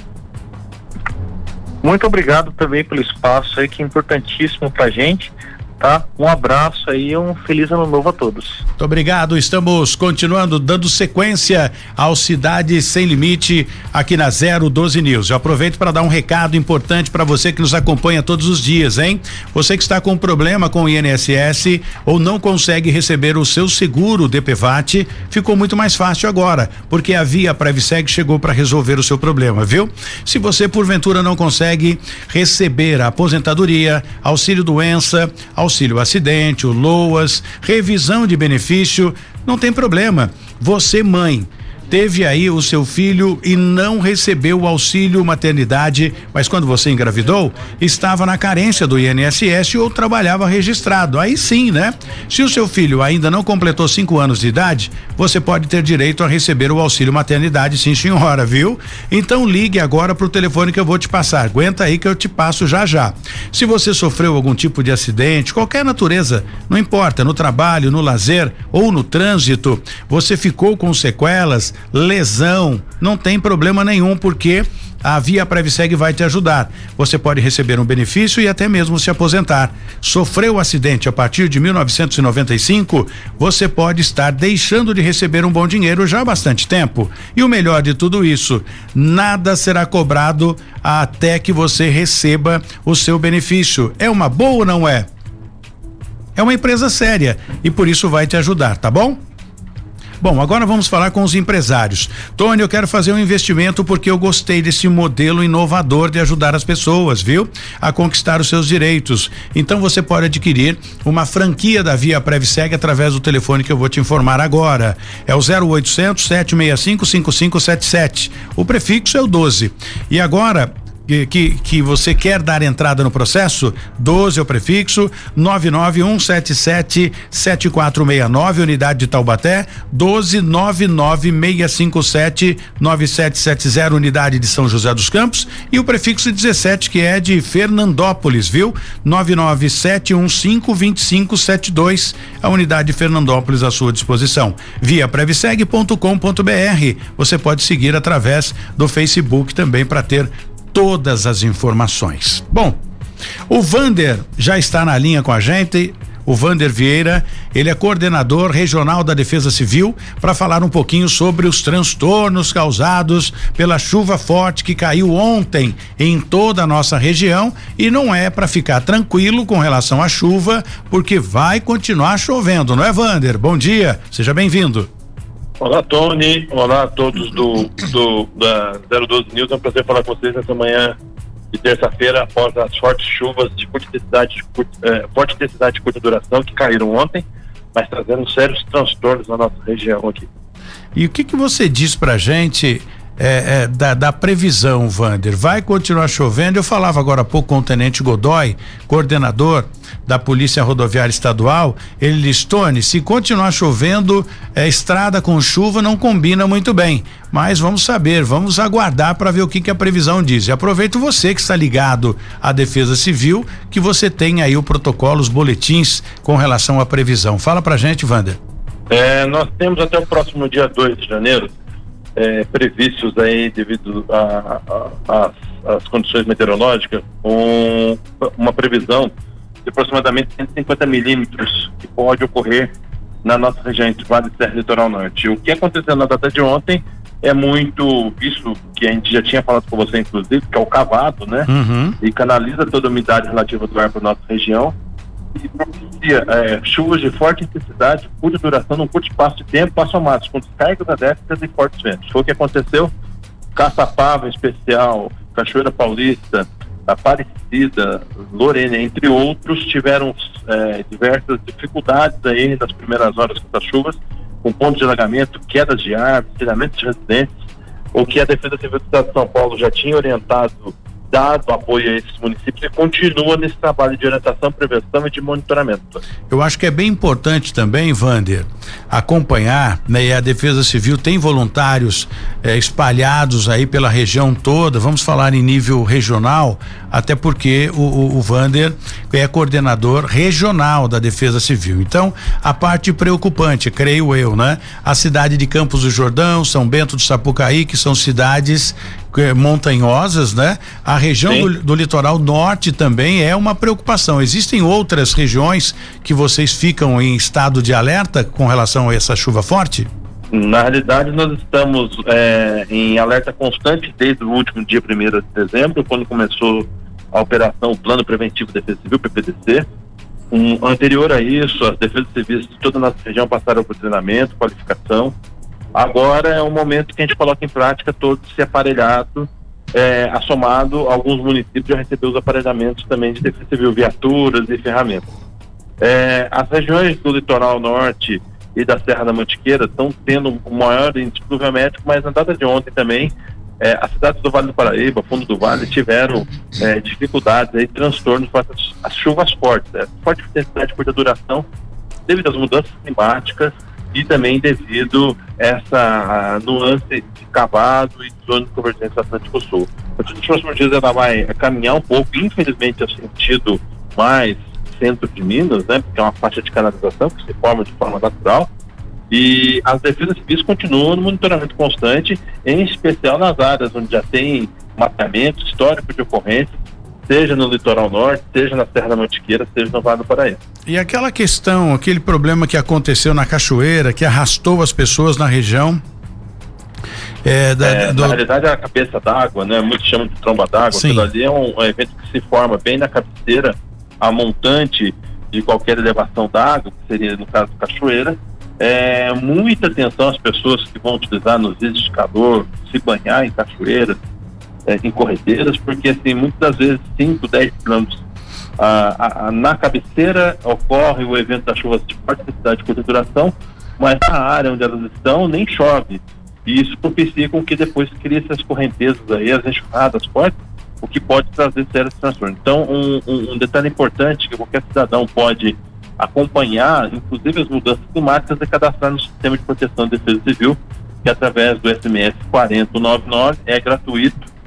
Muito obrigado também pelo espaço aí que é importantíssimo pra gente tá? Um abraço aí, um feliz ano novo a todos. Muito obrigado. Estamos continuando dando sequência ao Cidade Sem Limite aqui na 012 News. Eu aproveito para dar um recado importante para você que nos acompanha todos os dias, hein? Você que está com problema com o INSS ou não consegue receber o seu seguro DPVAT, ficou muito mais fácil agora, porque a Via Previseg chegou para resolver o seu problema, viu? Se você porventura não consegue receber a aposentadoria, auxílio doença, auxílio auxílio acidente, o LOAS, revisão de benefício, não tem problema. Você, mãe, teve aí o seu filho e não recebeu o auxílio maternidade, mas quando você engravidou, estava na carência do INSS ou trabalhava registrado. Aí sim, né? Se o seu filho ainda não completou cinco anos de idade, você pode ter direito a receber o auxílio maternidade, sim, senhora, viu? Então ligue agora pro telefone que eu vou te passar. Aguenta aí que eu te passo já já. Se você sofreu algum tipo de acidente, qualquer natureza, não importa, no trabalho, no lazer ou no trânsito, você ficou com sequelas, lesão, não tem problema nenhum, porque a Via Previseg vai te ajudar. Você pode receber um benefício e até mesmo se aposentar. Sofreu um acidente a partir de 1995, você pode estar deixando de receber um bom dinheiro já há bastante tempo. E o melhor de tudo isso, nada será cobrado até que você receba o seu benefício. É uma boa ou não é? É uma empresa séria e por isso vai te ajudar, tá bom? Bom, agora vamos falar com os empresários. Tony, eu quero fazer um investimento porque eu gostei desse modelo inovador de ajudar as pessoas, viu? A conquistar os seus direitos. Então você pode adquirir uma franquia da Via Previseg através do telefone que eu vou te informar agora. É o 0800 765 5577. O prefixo é o 12. E agora que, que, você quer dar entrada no processo, 12 é o prefixo, 99177 7469, unidade de Taubaté, 12 99657 9770, unidade de São José dos Campos, e o prefixo 17, que é de Fernandópolis, viu? 99715 2572, a unidade de Fernandópolis à sua disposição. Via previseg.com.br. Você pode seguir através do Facebook também para ter todas as informações. Bom, o Vander já está na linha com a gente. O Vander Vieira, ele é coordenador regional da Defesa Civil, para falar um pouquinho sobre os transtornos causados pela chuva forte que caiu ontem em toda a nossa região e não é para ficar tranquilo com relação à chuva, porque vai continuar chovendo, não é, Vander? Bom dia, seja bem-vindo. Olá, Tony. Olá a todos do, do da 012 News. É um prazer falar com vocês nessa manhã de terça-feira, após as fortes chuvas de curta intensidade, de curta, eh, forte intensidade de curta duração que caíram ontem, mas trazendo sérios transtornos na nossa região aqui. E o que, que você diz pra gente é, é, da, da, previsão, Vander. Vai continuar chovendo. Eu falava agora há pouco com o Tenente Godoy, coordenador da Polícia Rodoviária Estadual. Ele disse: Tony, se continuar chovendo, é, estrada com chuva não combina muito bem. Mas vamos saber, vamos aguardar para ver o que, que a previsão diz. E aproveito você que está ligado à Defesa Civil, que você tem aí o protocolo, os boletins com relação à previsão. Fala pra gente, Vander. É, nós temos até o próximo dia 2 de janeiro é, previstos aí devido às condições meteorológicas, um, uma previsão de aproximadamente 150 milímetros que pode ocorrer na nossa região entre Vale e Serra Litoral Norte. O que aconteceu na data de ontem é muito isso que a gente já tinha falado com você, inclusive, que é o cavado, né? Uhum. E canaliza toda a umidade relativa do ar para nossa região e propicia é, chuvas de forte intensidade, curta duração, num curto espaço de tempo, somados com descargas adéficas e fortes ventos. Foi o que aconteceu. Caçapava, em especial, Cachoeira Paulista, Aparecida, Lorena, entre outros, tiveram é, diversas dificuldades aí nas primeiras horas das chuvas, com pontos de alagamento, quedas de árvores, tiramentos de residentes, o que a Defesa Civil do Estado de São Paulo já tinha orientado dado apoio a esses municípios e continua nesse trabalho de orientação, prevenção e de monitoramento. Eu acho que é bem importante também, Vander, acompanhar, né? E a Defesa Civil tem voluntários eh, espalhados aí pela região toda, vamos falar em nível regional, até porque o, o, o Vander é coordenador regional da Defesa Civil. Então, a parte preocupante, creio eu, né? A cidade de Campos do Jordão, São Bento do Sapucaí, que são cidades montanhosas, né? A região do, do, litoral norte também é uma preocupação. Existem outras regiões que vocês ficam em estado de alerta com relação a essa chuva forte? Na realidade, nós estamos é, em alerta constante desde o último dia 1 de dezembro, quando começou a operação Plano Preventivo de Defesa Civil, PPDC. Um, anterior a isso, as defesas civis de toda a nossa região passaram por treinamento, qualificação. Agora é o momento que a gente coloca em prática todo esse aparelhado, é, assomado alguns municípios já receberam os aparelhamentos também de defesa civil, viaturas e ferramentas. É, as regiões do litoral norte e da Serra da Mantiqueira estão tendo o maior índice pluviométrico, mas na data de ontem também é, as cidades do Vale do Paraíba, Fundo do Vale, tiveram é, dificuldades e transtornos com as, as chuvas fortes, né? forte intensidade de curta duração, devido às mudanças climáticas e também devido essa nuance de cavado e zona de convergência Atlântico-Sul. Nos próximos dias ela vai caminhar um pouco, infelizmente, ao sentido mais centro de Minas, né, porque é uma faixa de canalização que se forma de forma natural, e as defesas civis continuam no monitoramento constante, em especial nas áreas onde já tem mapeamento histórico de ocorrência, seja no litoral norte, seja na Serra da Mantiqueira, seja no Vale do Paraíba. E aquela questão, aquele problema que aconteceu na cachoeira, que arrastou as pessoas na região? É, da, é, do... Na realidade, é a cabeça d'água, né? Muitos chamam de tromba d'água. Aquilo ali é um, um, evento que se forma bem na cabeceira, a montante de qualquer elevação d'água, que seria no caso cachoeira. É, muita atenção às pessoas que vão utilizar nos dias de calor, se banhar em cachoeiras, é, em corredeiras, porque assim, muitas das vezes 5, 10 quilômetros na cabeceira ocorre o evento das chuvas de forte intensidade de duração, mas na área onde elas estão nem chove. E isso propicia com que depois crie essas correntezas aí, as enxurradas fortes, o que pode trazer sérios transtornos. Então, um, um, um, detalhe importante que qualquer cidadão pode acompanhar, inclusive as mudanças climáticas, é cadastrar no Sistema de Proteção e Defesa Civil, que através do SMS 4099 é gratuito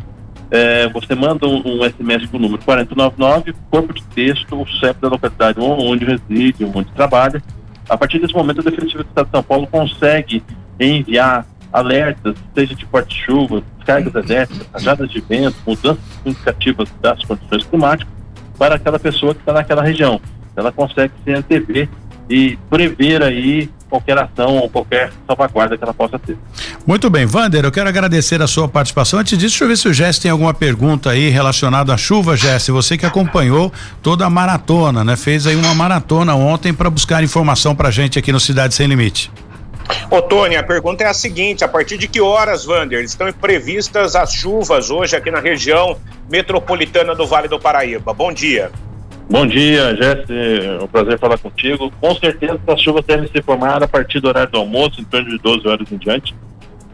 é, você manda um, um, SMS com o número 4099, corpo de texto, o CEP da localidade onde reside, onde trabalha. A partir desse momento, a Defesa Civil do Estado de São Paulo consegue enviar alertas, seja de forte chuva, descargas elétricas, rajadas de vento, mudanças significativas das condições climáticas para aquela pessoa que está naquela região. Ela consegue se antever e prever aí qualquer ação ou qualquer salvaguarda que ela possa ter. Muito bem, Vander, eu quero agradecer a sua participação. Antes disso, deixa eu ver se o Jesse tem alguma pergunta aí relacionada à chuva, Jesse. Você que acompanhou toda a maratona, né? Fez aí uma maratona ontem para buscar informação pra gente aqui no Cidade Sem Limite. Ô, Tony, a pergunta é a seguinte: a partir de que horas, Vander, estão previstas as chuvas hoje aqui na região metropolitana do Vale do Paraíba? Bom dia. Bom dia, Jesse. É um prazer falar contigo. Com certeza as chuvas devem se formar a partir do horário do almoço, em torno de 12 horas em diante.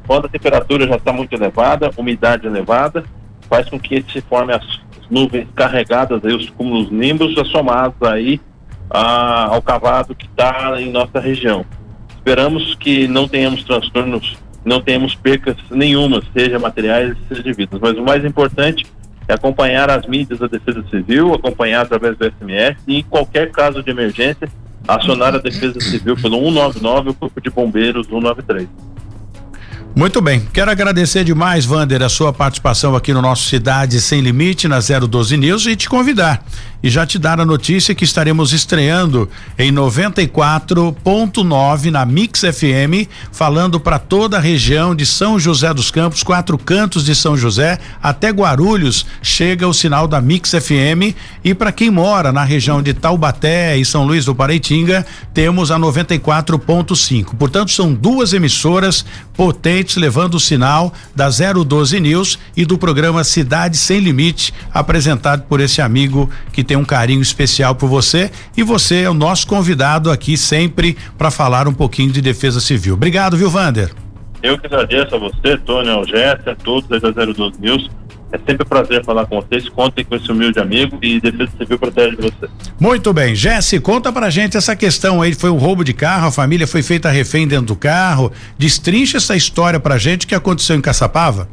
Quando a temperatura já está muito elevada, umidade elevada, faz com que se formem as nuvens carregadas, aí, os cúmulos nimbos, somados aí a, ao cavado que está em nossa região. Esperamos que não tenhamos transtornos, não tenhamos percas nenhuma, seja materiais, seja de vidas. Mas o mais importante é acompanhar as mídias da Defesa Civil, acompanhar através do SMS e em qualquer caso de emergência, acionar a Defesa Civil pelo 199 o Corpo de Bombeiros 193. Muito bem, quero agradecer demais, Vander, a sua participação aqui no nosso Cidade Sem Limite, na 012 News, e te convidar e já te dar a notícia que estaremos estreando em 94.9 na Mix FM, falando para toda a região de São José dos Campos, quatro cantos de São José, até Guarulhos, chega o sinal da Mix FM e para quem mora na região de Taubaté e São Luís do Pareitinga, temos a 94.5. Portanto, são duas emissoras potentes levando o sinal da 012 News e do programa Cidade Sem Limite, apresentado por esse amigo que tem um carinho especial por você e você é o nosso convidado aqui sempre para falar um pouquinho de defesa civil. Obrigado, viu, Vander? Eu que agradeço a você, Tony, ao Jéssica, a todos da 02 News. É sempre um prazer falar com vocês. Contem com esse humilde amigo e Defesa Civil protege você. Muito bem. Jesse, conta pra gente essa questão aí. Foi um roubo de carro, a família foi feita refém dentro do carro. Destrincha essa história pra gente que aconteceu em Caçapava.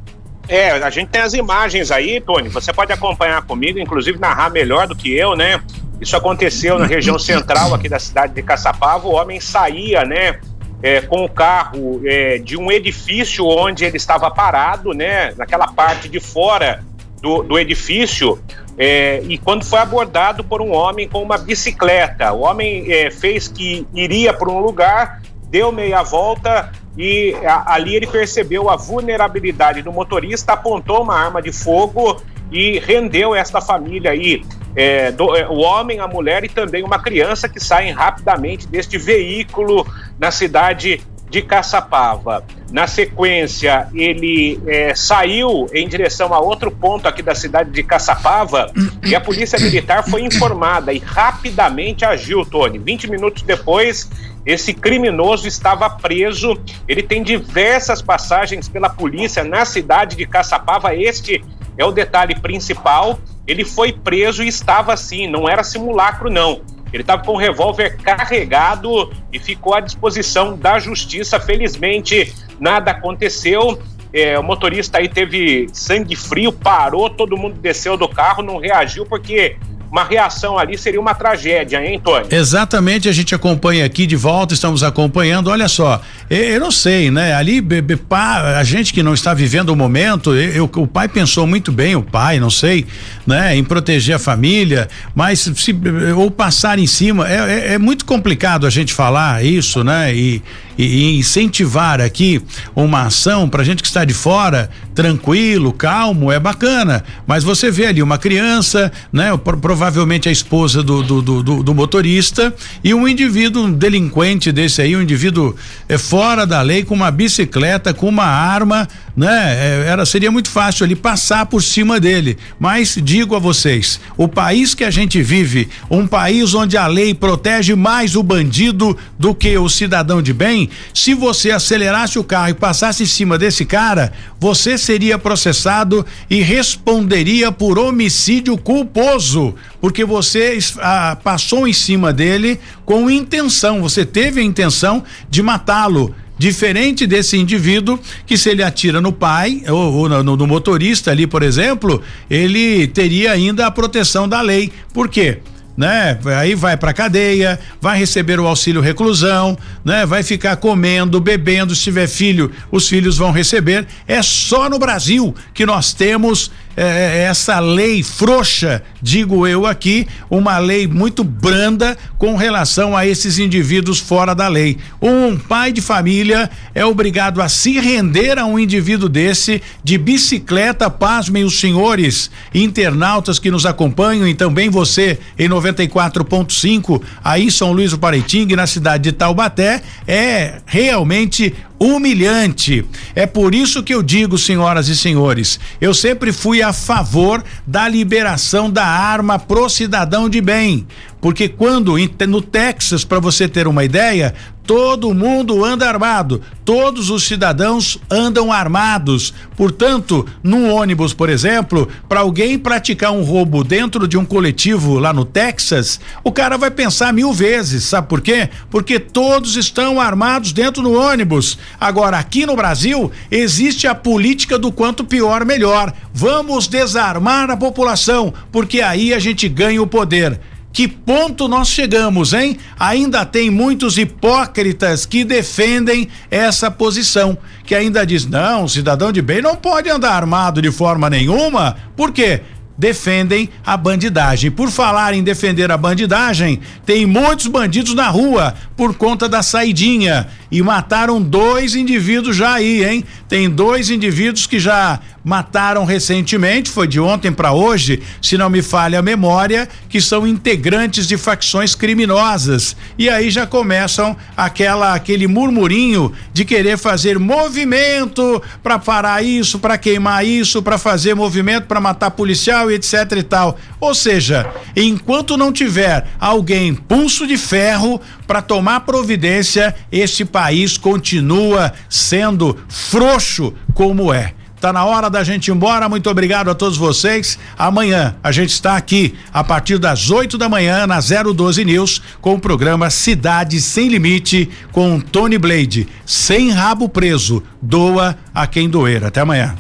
É, a gente tem as imagens aí, Tony. Você pode acompanhar comigo, inclusive narrar melhor do que eu, né? Isso aconteceu na região central aqui da cidade de Caçapava. O homem saía, né? É, com o carro é, de um edifício onde ele estava parado, né? Naquela parte de fora do, do edifício. É, e quando foi abordado por um homem com uma bicicleta, o homem é, fez que iria para um lugar, deu meia volta, e a, ali ele percebeu a vulnerabilidade do motorista, apontou uma arma de fogo e rendeu esta família aí, é, do, é, o homem, a mulher e também uma criança que saem rapidamente deste veículo na cidade de Caçapava. Na sequência, ele é, saiu em direção a outro ponto aqui da cidade de Caçapava e a polícia militar foi informada e rapidamente agiu, Tony. 20 minutos depois, esse criminoso estava preso. Ele tem diversas passagens pela polícia na cidade de Caçapava. Este é o detalhe principal. Ele foi preso e estava assim, não era simulacro, não. Ele estava com o revólver carregado e ficou à disposição da justiça. Felizmente, nada aconteceu. É, o motorista aí teve sangue frio, parou, todo mundo desceu do carro, não reagiu porque uma reação ali seria uma tragédia, hein, Tony? Exatamente, a gente acompanha aqui de volta, estamos acompanhando. Olha só, eu não sei, né? Ali, a gente que não está vivendo o momento, eu, o pai pensou muito bem, o pai, não sei, né? Em proteger a família, mas se ou passar em cima, é, é, é muito complicado a gente falar isso, né? E, e, incentivar aqui uma ação para gente que está de fora, tranquilo, calmo, é bacana. Mas você vê ali uma criança, né? Provavelmente a esposa do, do, do, do motorista e um indivíduo um delinquente desse aí, um indivíduo é, fora da lei com uma bicicleta, com uma arma, né? É, era seria muito fácil ali passar por cima dele. Mas digo a vocês, o país que a gente vive, um país onde a lei protege mais o bandido do que o cidadão de bem, se você acelerasse o carro e passasse em cima desse cara, você seria processado e responderia por homicídio culposo, porque você ah, passou em cima dele com intenção, você teve a intenção de matá-lo. Diferente desse indivíduo que se ele atira no pai ou, ou no, no motorista ali, por exemplo, ele teria ainda a proteção da lei. Por quê? Né? Aí vai para cadeia, vai receber o auxílio reclusão, né? Vai ficar comendo, bebendo, se tiver filho, os filhos vão receber. É só no Brasil que nós temos é, essa lei frouxa, digo eu aqui, uma lei muito branda com relação a esses indivíduos fora da lei. Um pai de família é obrigado a se render a um indivíduo desse de bicicleta, pasmem os senhores internautas que nos acompanham e também você em 94.5 aí São Luís do Paraitinga, na cidade de Taubaté, é realmente humilhante. É por isso que eu digo, senhoras e senhores, eu sempre fui a favor da liberação da arma pro cidadão de bem. Porque quando no Texas, para você ter uma ideia, todo mundo anda armado, todos os cidadãos andam armados. Portanto, num ônibus, por exemplo, para alguém praticar um roubo dentro de um coletivo lá no Texas, o cara vai pensar mil vezes, sabe por quê? Porque todos estão armados dentro do ônibus. Agora, aqui no Brasil, existe a política do quanto pior, melhor. Vamos desarmar a população, porque aí a gente ganha o poder. Que ponto nós chegamos, hein? Ainda tem muitos hipócritas que defendem essa posição, que ainda diz: "Não, cidadão de bem não pode andar armado de forma nenhuma". Por quê? defendem a bandidagem. Por falar em defender a bandidagem, tem muitos bandidos na rua por conta da saidinha e mataram dois indivíduos já aí, hein? Tem dois indivíduos que já mataram recentemente, foi de ontem para hoje, se não me falha a memória, que são integrantes de facções criminosas. E aí já começam aquela aquele murmurinho de querer fazer movimento para parar isso, para queimar isso, para fazer movimento para matar policial e etc e tal. Ou seja, enquanto não tiver alguém pulso de ferro para tomar providência, esse país continua sendo frouxo como é. Tá na hora da gente ir embora. Muito obrigado a todos vocês. Amanhã a gente está aqui a partir das 8 da manhã na 012 News com o programa Cidade Sem Limite com Tony Blade. Sem rabo preso. Doa a quem doer. Até amanhã.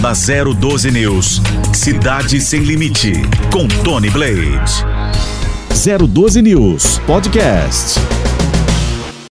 Na 012 News, Cidade Sem Limite com Tony Blade. 012 News Podcast.